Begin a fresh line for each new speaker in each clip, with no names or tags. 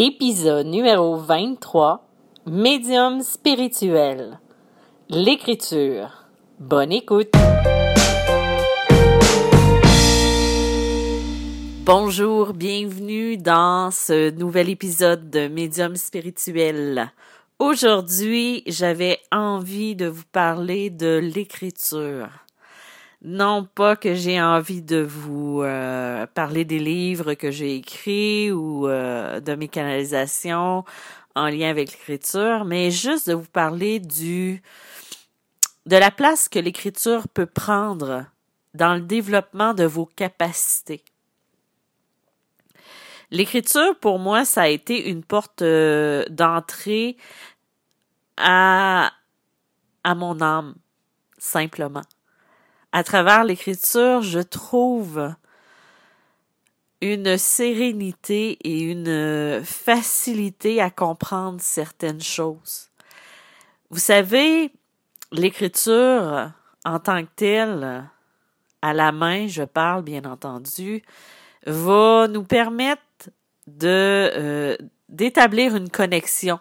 Épisode numéro 23 Médium spirituel. L'écriture. Bonne écoute. Bonjour, bienvenue dans ce nouvel épisode de Médium spirituel. Aujourd'hui, j'avais envie de vous parler de l'écriture. Non pas que j'ai envie de vous euh, parler des livres que j'ai écrits ou euh, de mes canalisations en lien avec l'écriture, mais juste de vous parler du de la place que l'écriture peut prendre dans le développement de vos capacités. L'écriture, pour moi, ça a été une porte euh, d'entrée à, à mon âme, simplement à travers l'écriture, je trouve une sérénité et une facilité à comprendre certaines choses. Vous savez, l'écriture en tant que telle, à la main, je parle bien entendu, va nous permettre de euh, d'établir une connexion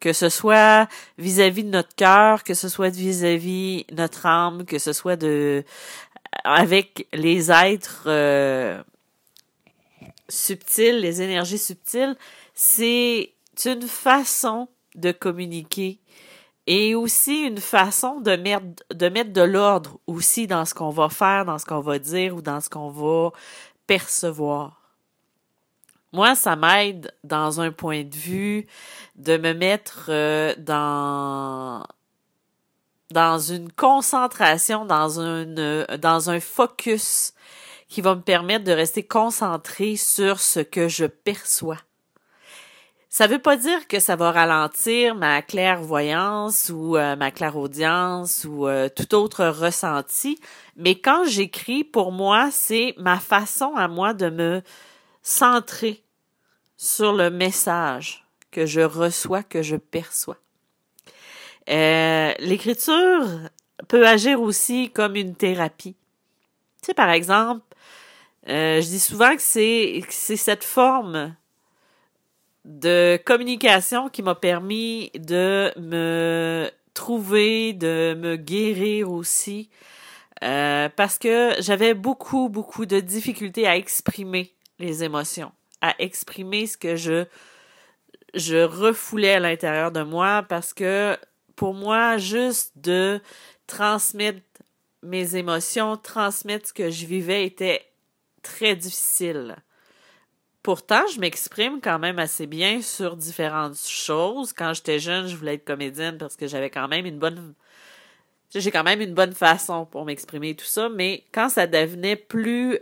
que ce soit vis-à-vis de notre cœur, que ce soit vis-à-vis notre âme, que ce soit de avec les êtres euh, subtils, les énergies subtiles, c'est une façon de communiquer et aussi une façon de mettre de mettre de l'ordre aussi dans ce qu'on va faire, dans ce qu'on va dire ou dans ce qu'on va percevoir. Moi, ça m'aide dans un point de vue de me mettre euh, dans dans une concentration, dans une dans un focus qui va me permettre de rester concentré sur ce que je perçois. Ça veut pas dire que ça va ralentir ma clairvoyance ou euh, ma clairaudience ou euh, tout autre ressenti, mais quand j'écris, pour moi, c'est ma façon à moi de me centré sur le message que je reçois, que je perçois. Euh, l'écriture peut agir aussi comme une thérapie. Tu sais, par exemple, euh, je dis souvent que c'est cette forme de communication qui m'a permis de me trouver, de me guérir aussi, euh, parce que j'avais beaucoup, beaucoup de difficultés à exprimer les émotions, à exprimer ce que je je refoulais à l'intérieur de moi parce que pour moi juste de transmettre mes émotions, transmettre ce que je vivais était très difficile. Pourtant, je m'exprime quand même assez bien sur différentes choses. Quand j'étais jeune, je voulais être comédienne parce que j'avais quand même une bonne j'ai quand même une bonne façon pour m'exprimer tout ça, mais quand ça devenait plus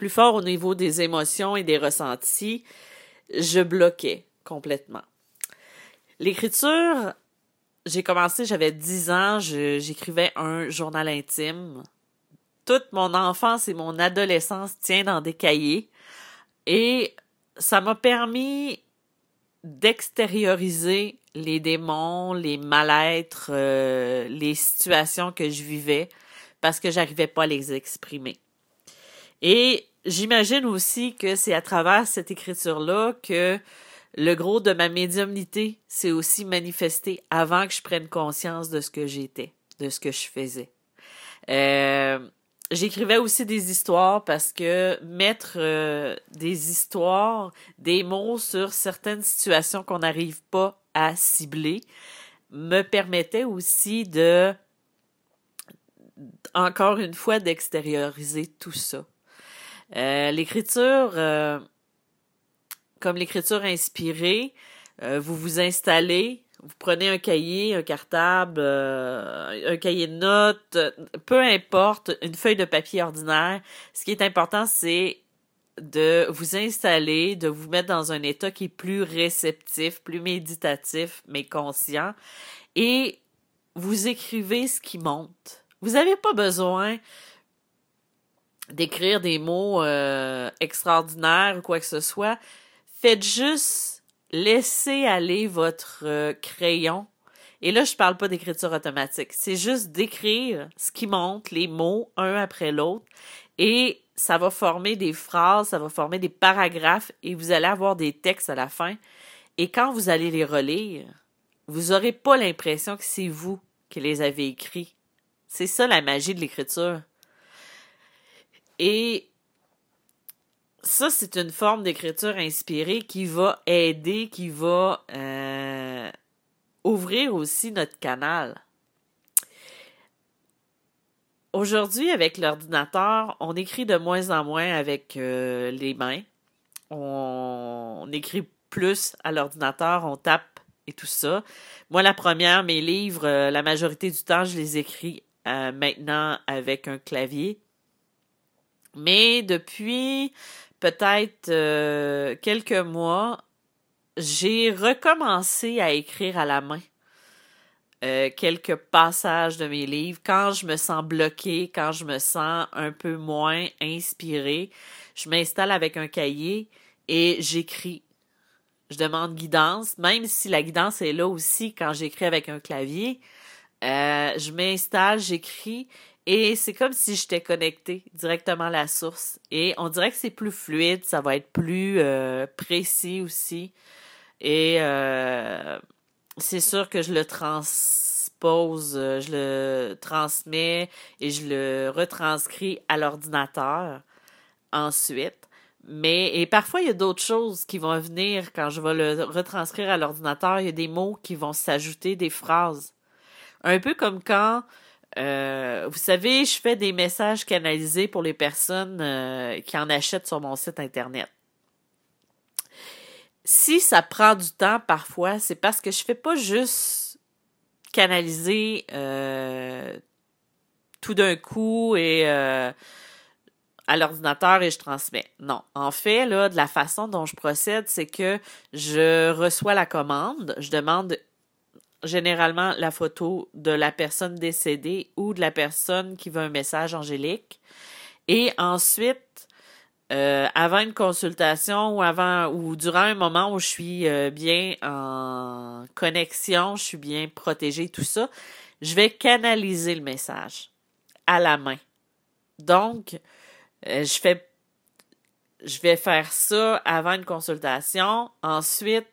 plus fort au niveau des émotions et des ressentis, je bloquais complètement. L'écriture, j'ai commencé, j'avais 10 ans, j'écrivais un journal intime. Toute mon enfance et mon adolescence tient dans des cahiers et ça m'a permis d'extérioriser les démons, les mal-être, euh, les situations que je vivais parce que j'arrivais pas à les exprimer. Et j'imagine aussi que c'est à travers cette écriture-là que le gros de ma médiumnité s'est aussi manifesté avant que je prenne conscience de ce que j'étais, de ce que je faisais. Euh, J'écrivais aussi des histoires parce que mettre euh, des histoires, des mots sur certaines situations qu'on n'arrive pas à cibler me permettait aussi de, encore une fois, d'extérioriser tout ça. Euh, l'écriture, euh, comme l'écriture inspirée, euh, vous vous installez, vous prenez un cahier, un cartable, un cahier de notes, peu importe, une feuille de papier ordinaire. Ce qui est important, c'est de vous installer, de vous mettre dans un état qui est plus réceptif, plus méditatif, mais conscient, et vous écrivez ce qui monte. Vous n'avez pas besoin d'écrire des mots euh, extraordinaires ou quoi que ce soit. Faites juste laisser aller votre euh, crayon. Et là, je parle pas d'écriture automatique. C'est juste d'écrire ce qui monte, les mots, un après l'autre. Et ça va former des phrases, ça va former des paragraphes et vous allez avoir des textes à la fin. Et quand vous allez les relire, vous n'aurez pas l'impression que c'est vous qui les avez écrits. C'est ça la magie de l'écriture. Et ça, c'est une forme d'écriture inspirée qui va aider, qui va euh, ouvrir aussi notre canal. Aujourd'hui, avec l'ordinateur, on écrit de moins en moins avec euh, les mains. On, écrit plus à l'ordinateur, on tape et tout ça. Moi, la première, mes livres, euh, la majorité du temps, je les écris maintenant avec un clavier. Mais depuis peut-être euh, quelques mois, j'ai recommencé à écrire à la main. Euh, quelques passages de mes livres. Quand je me sens bloquée, quand je me sens un peu moins inspirée, je m'installe avec un cahier et j'écris. Je demande guidance, même si la guidance est là aussi quand j'écris avec un clavier. Euh, je m'installe, j'écris et c'est comme si j'étais connectée directement à la source. Et on dirait que c'est plus fluide, ça va être plus euh, précis aussi. Et euh, c'est sûr que je le transpose, euh, je le transmets et je le retranscris à l'ordinateur ensuite. Mais et parfois il y a d'autres choses qui vont venir quand je vais le retranscrire à l'ordinateur. Il y a des mots qui vont s'ajouter, des phrases. Un peu comme quand euh, vous savez, je fais des messages canalisés pour les personnes euh, qui en achètent sur mon site Internet. Si ça prend du temps parfois, c'est parce que je fais pas juste canaliser euh, tout d'un coup et à l'ordinateur et je transmets. Non. En fait, là, de la façon dont je procède, c'est que je reçois la commande, je demande généralement la photo de la personne décédée ou de la personne qui veut un message angélique. Et ensuite, euh, avant une consultation ou avant ou durant un moment où je suis euh, bien en connexion, je suis bien protégée, tout ça, je vais canaliser le message à la main. Donc, euh, je fais je vais faire ça avant une consultation. Ensuite,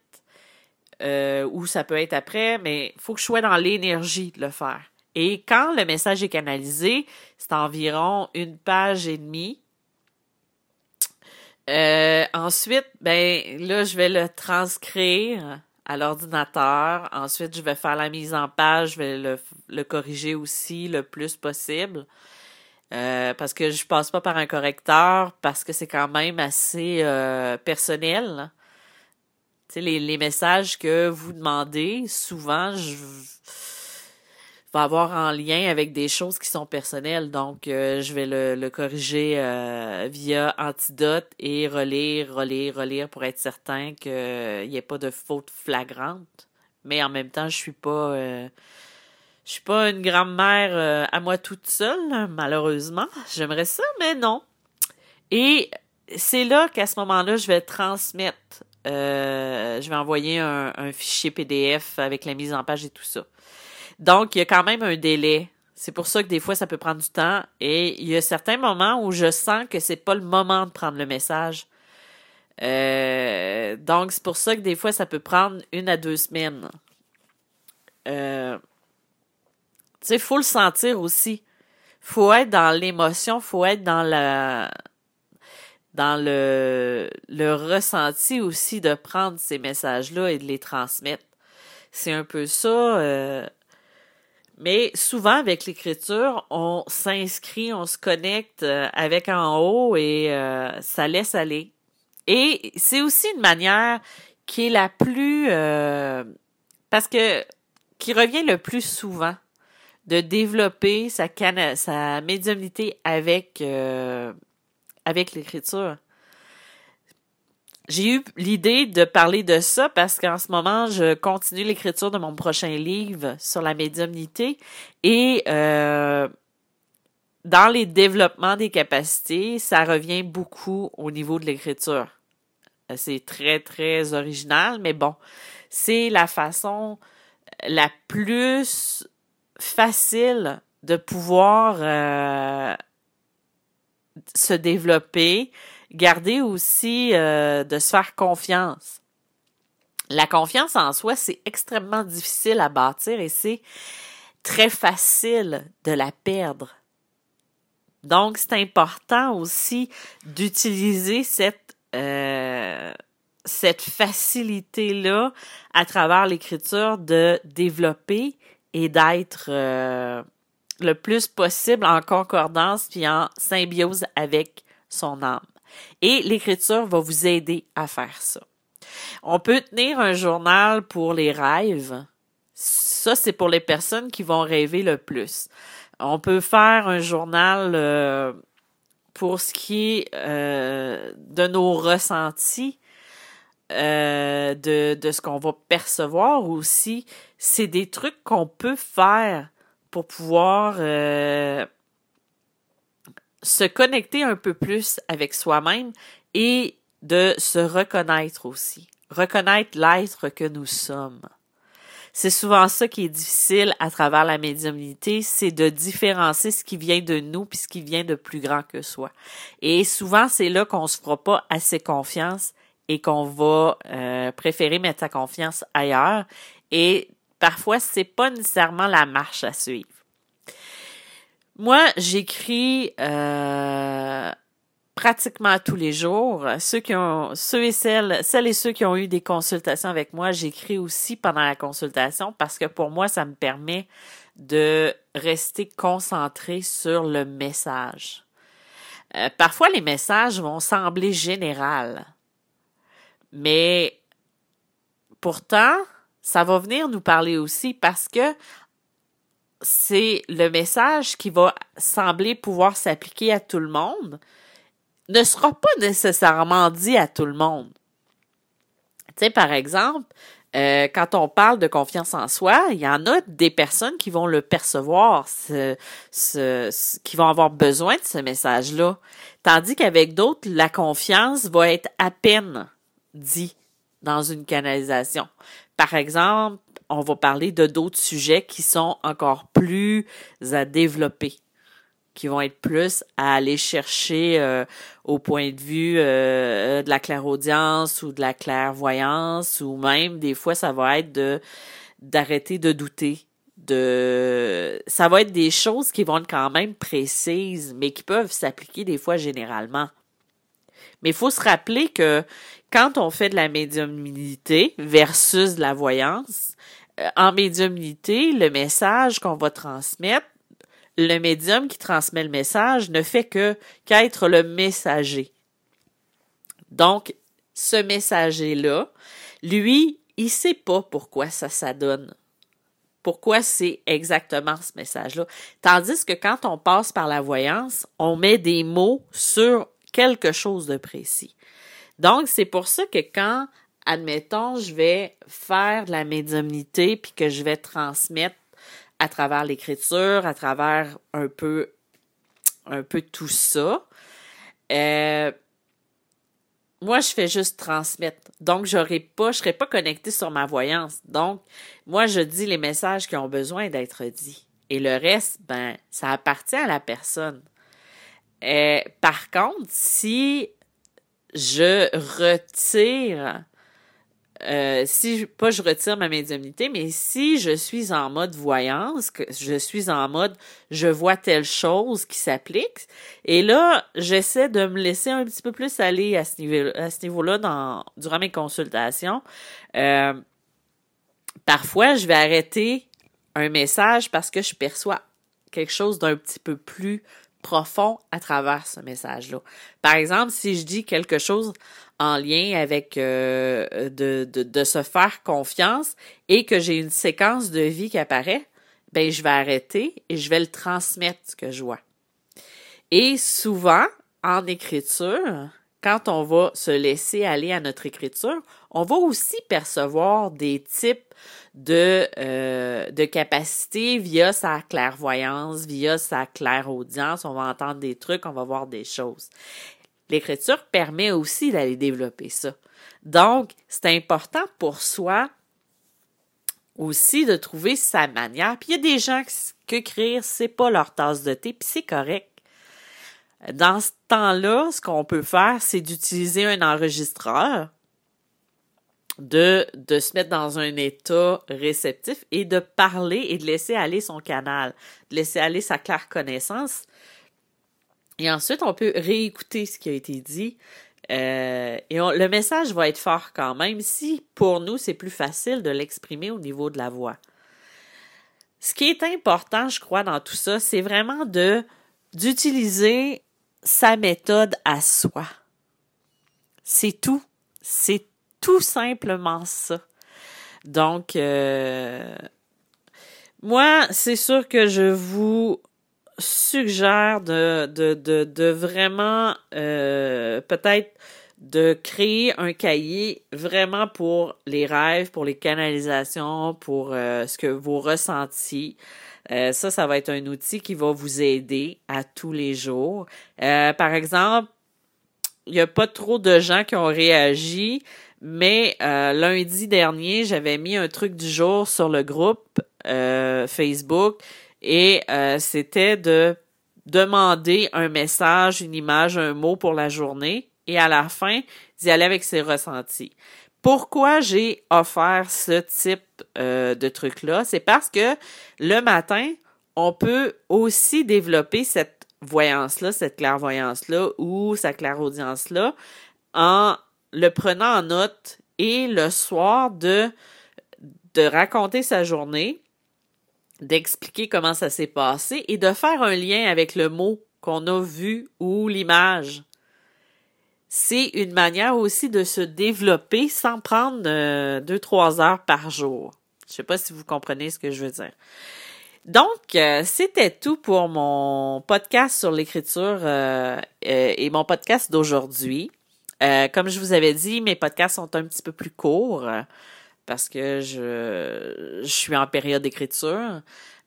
euh, ou ça peut être après, mais il faut que je sois dans l'énergie de le faire. Et quand le message est canalisé, c'est environ une page et demie. Euh, ensuite, ben là, je vais le transcrire à l'ordinateur. Ensuite, je vais faire la mise en page, je vais le, corriger aussi le plus possible. Euh, parce que je passe pas par un correcteur, parce que c'est quand même assez personnel les, messages que vous demandez, souvent, je vais avoir en lien avec des choses qui sont personnelles. Donc, euh, je vais le, corriger euh, via Antidote et relire, relire, relire pour être certain qu'il n'y ait pas de faute flagrante. Mais en même temps, je suis pas... Euh, je suis pas une grand-mère à moi toute seule, malheureusement. J'aimerais ça, mais non. Et c'est là qu'à ce moment-là, je vais transmettre euh, je vais envoyer un, fichier PDF avec la mise en page et tout ça. Donc, il y a quand même un délai. C'est pour ça que des fois, ça peut prendre du temps. Et il y a certains moments où je sens que c'est pas le moment de prendre le message. Euh, donc, c'est pour ça que des fois, ça peut prendre une à deux semaines. Euh, tu sais, il faut le sentir aussi. faut être dans l'émotion, faut être dans la dans le, le ressenti aussi de prendre ces messages-là et de les transmettre. C'est un peu ça. Euh, mais souvent, avec l'écriture, on s'inscrit, on se connecte euh, avec en haut et euh, ça laisse aller. Et c'est aussi une manière qui est la plus... parce que... qui revient le plus souvent de développer sa, sa médiumnité avec avec l'écriture. J'ai eu l'idée de parler de ça parce qu'en ce moment, je continue l'écriture de mon prochain livre sur la médiumnité et euh, dans les développements des capacités, ça revient beaucoup au niveau de l'écriture. C'est très, très original, mais bon, c'est la façon la plus facile de pouvoir euh, se développer, garder aussi euh, de se faire confiance. La confiance en soi, c'est extrêmement difficile à bâtir et c'est très facile de la perdre. Donc, c'est important aussi d'utiliser cette, euh, cette facilité-là à travers l'écriture de développer et d'être euh, le plus possible en concordance puis en symbiose avec son âme. Et l'écriture va vous aider à faire ça. On peut tenir un journal pour les rêves. Ça, c'est pour les personnes qui vont rêver le plus. On peut faire un journal euh, pour ce qui est euh, de nos ressentis, euh, de, de ce qu'on va percevoir aussi. C'est des trucs qu'on peut faire pour pouvoir se connecter un peu plus avec soi-même et de se reconnaître aussi. Reconnaître l'être que nous sommes. C'est souvent ça qui est difficile à travers la médiumnité, c'est de différencier ce qui vient de nous puis ce qui vient de plus grand que soi. Et souvent, c'est là qu'on se fera pas assez confiance et qu'on va euh, préférer mettre sa confiance ailleurs. Et parfois, c'est pas nécessairement la marche à suivre. Moi, j'écris euh, pratiquement tous les jours. Ceux qui ont, et celles, et ceux qui ont eu des consultations avec moi, j'écris aussi pendant la consultation parce que pour moi, ça me permet de rester concentré sur le message. Euh, parfois, les messages vont sembler généraux, mais pourtant, ça va venir nous parler aussi parce que c'est le message qui va sembler pouvoir s'appliquer à tout le monde, ne sera pas nécessairement dit à tout le monde. Tu sais, par exemple, euh, quand on parle de confiance en soi, il y en a des personnes qui vont le percevoir, ce, ce, qui vont avoir besoin de ce message-là. Tandis qu'avec d'autres, la confiance va être à peine dit dans une canalisation. Par exemple, on va parler de d'autres sujets qui sont encore plus à développer qui vont être plus à aller chercher euh, au point de vue euh, de la clairaudience ou de la clairvoyance ou même des fois ça va être de d'arrêter de douter de ça va être des choses qui vont être quand même précises mais qui peuvent s'appliquer des fois généralement. Mais il faut se rappeler que quand on fait de la médiumnité versus de la voyance, euh, en médiumnité, le message qu'on va transmettre le médium qui transmet le message ne fait que qu'être le messager. Donc, ce messager-là, lui, il sait pas pourquoi ça s'adonne. Pourquoi c'est exactement ce message-là? Tandis que quand on passe par la voyance, on met des mots sur quelque chose de précis. Donc, c'est pour ça que quand, admettons, je vais faire de la médiumnité puis que je vais transmettre à travers l'écriture, à travers un peu, un peu tout ça. Euh, moi, je fais juste transmettre. Donc, j'aurais pas, je serais pas connectée sur ma voyance. Donc, moi, je dis les messages qui ont besoin d'être dits. Et le reste, ben, ça appartient à la personne. Euh, par contre, si je retire euh, si pas je retire ma médiumnité, mais si je suis en mode voyance, que je suis en mode je vois telle chose qui s'applique, et là j'essaie de me laisser un petit peu plus aller à ce niveau à ce niveau-là dans durant mes consultations. Euh, parfois je vais arrêter un message parce que je perçois quelque chose d'un petit peu plus profond à travers ce message-là. Par exemple, si je dis quelque chose en lien avec euh, de, de, se faire confiance et que j'ai une séquence de vie qui apparaît, ben je vais arrêter et je vais le transmettre ce que je vois. Et souvent, en écriture, quand on va se laisser aller à notre écriture, on va aussi percevoir des types de, euh, de capacités via sa clairvoyance, via sa clairaudience. On va entendre des trucs, on va voir des choses l'écriture permet aussi d'aller développer ça. Donc, c'est important pour soi aussi de trouver sa manière. Puis il y a des gens qui écrire, c'est pas leur tasse de thé, puis c'est correct. Dans ce temps-là, ce qu'on peut faire, c'est d'utiliser un enregistreur, de, de se mettre dans un état réceptif et de parler et de laisser aller son canal, de laisser aller sa claire connaissance. Et ensuite, on peut réécouter ce qui a été dit. Euh, et le message va être fort quand même si pour nous, c'est plus facile de l'exprimer au niveau de la voix. Ce qui est important, je crois, dans tout ça, c'est vraiment de d'utiliser sa méthode à soi. C'est tout. C'est tout simplement ça. Donc, euh, moi, c'est sûr que je vous suggère de, de, de, vraiment euh, peut-être de créer un cahier vraiment pour les rêves, pour les canalisations, pour euh, ce que vous ressentiez. Euh, ça, ça va être un outil qui va vous aider à tous les jours. Par exemple, il n'y a pas trop de gens qui ont réagi, mais lundi dernier, j'avais mis un truc du jour sur le groupe Facebook et c'était de demander un message, une image, un mot pour la journée et à la fin d'y aller avec ses ressentis. Pourquoi j'ai offert ce type euh, de truc-là? C'est parce que le matin, on peut aussi développer cette voyance-là, cette clairvoyance-là ou sa clairaudience-là en le prenant en note et le soir de, de raconter sa journée, d'expliquer comment ça s'est passé et de faire un lien avec le mot qu'on a vu ou l'image c'est une manière aussi de se développer sans prendre euh, deux, trois heures par jour. Je sais pas si vous comprenez ce que je veux dire. Donc, euh, c'était tout pour mon podcast sur l'écriture euh, et mon podcast d'aujourd'hui. Comme je vous avais dit, mes podcasts sont un petit peu plus courts parce que je, suis en période d'écriture.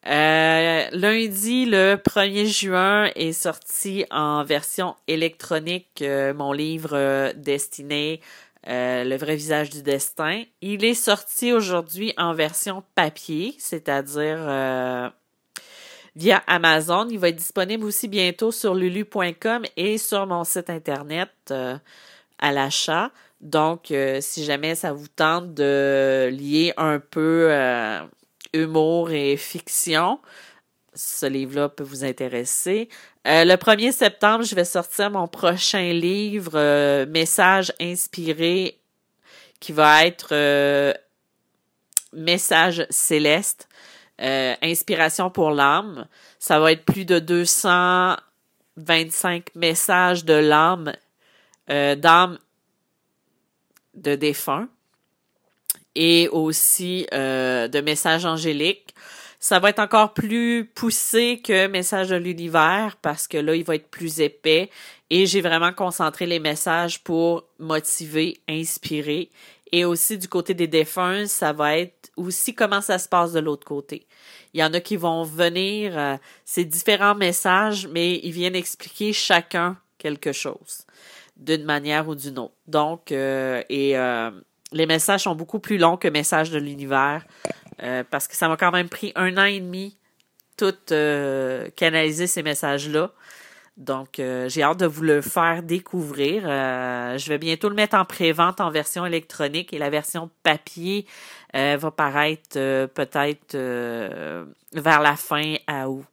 Euh, lundi, le 1er juin, est sorti en version électronique euh, mon livre euh, destiné Le vrai visage du destin. Il est sorti aujourd'hui en version papier, c'est-à-dire via Amazon. Il va être disponible aussi bientôt sur lulu.com et sur mon site internet à l'achat. Donc, si jamais ça vous tente de lier un peu humour et fiction. Ce livre-là peut vous intéresser. Euh, le 1er septembre, je vais sortir mon prochain livre, euh, Message inspiré, qui va être euh, Message céleste, Inspiration pour l'âme. Ça va être plus de 225 messages de l'âme, d'âme de défunt et aussi euh, de messages angéliques. Ça va être encore plus poussé que message de l'univers parce que là, il va être plus épais et j'ai vraiment concentré les messages pour motiver, inspirer. Et aussi du côté des défunts, ça va être aussi comment ça se passe de l'autre côté. Il y en a qui vont venir, euh, c'est différents messages, mais ils viennent expliquer chacun quelque chose d'une manière ou d'une autre. Donc, euh, et euh, les messages sont beaucoup plus longs que Messages de l'univers euh, parce que ça m'a quand même pris un an et demi tout canaliser ces messages-là. Donc, j'ai hâte de vous le faire découvrir. je vais bientôt le mettre en pré-vente en version électronique et la version papier va paraître peut-être vers la fin à août.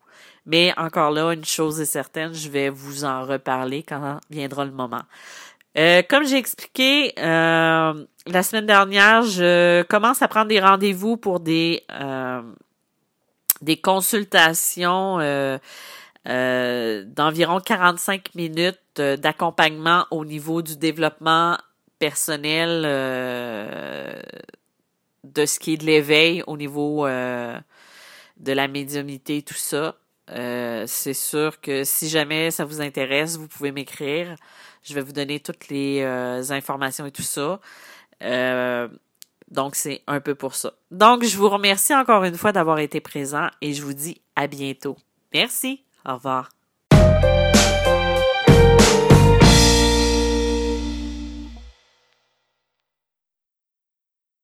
Mais encore là, une chose est certaine, je vais vous en reparler quand viendra le moment. Euh, comme j'ai expliqué euh, la semaine dernière, je commence à prendre des rendez-vous pour des euh, des consultations d'environ 45 minutes d'accompagnement au niveau du développement personnel de ce qui est de l'éveil au niveau de la médiumnité, tout ça. C'est sûr que si jamais ça vous intéresse, vous pouvez m'écrire. Je vais vous donner toutes les euh, informations et tout ça. Euh, donc, c'est un peu pour ça. Donc, je vous remercie encore une fois d'avoir été présent et je vous dis à bientôt. Merci. Au revoir.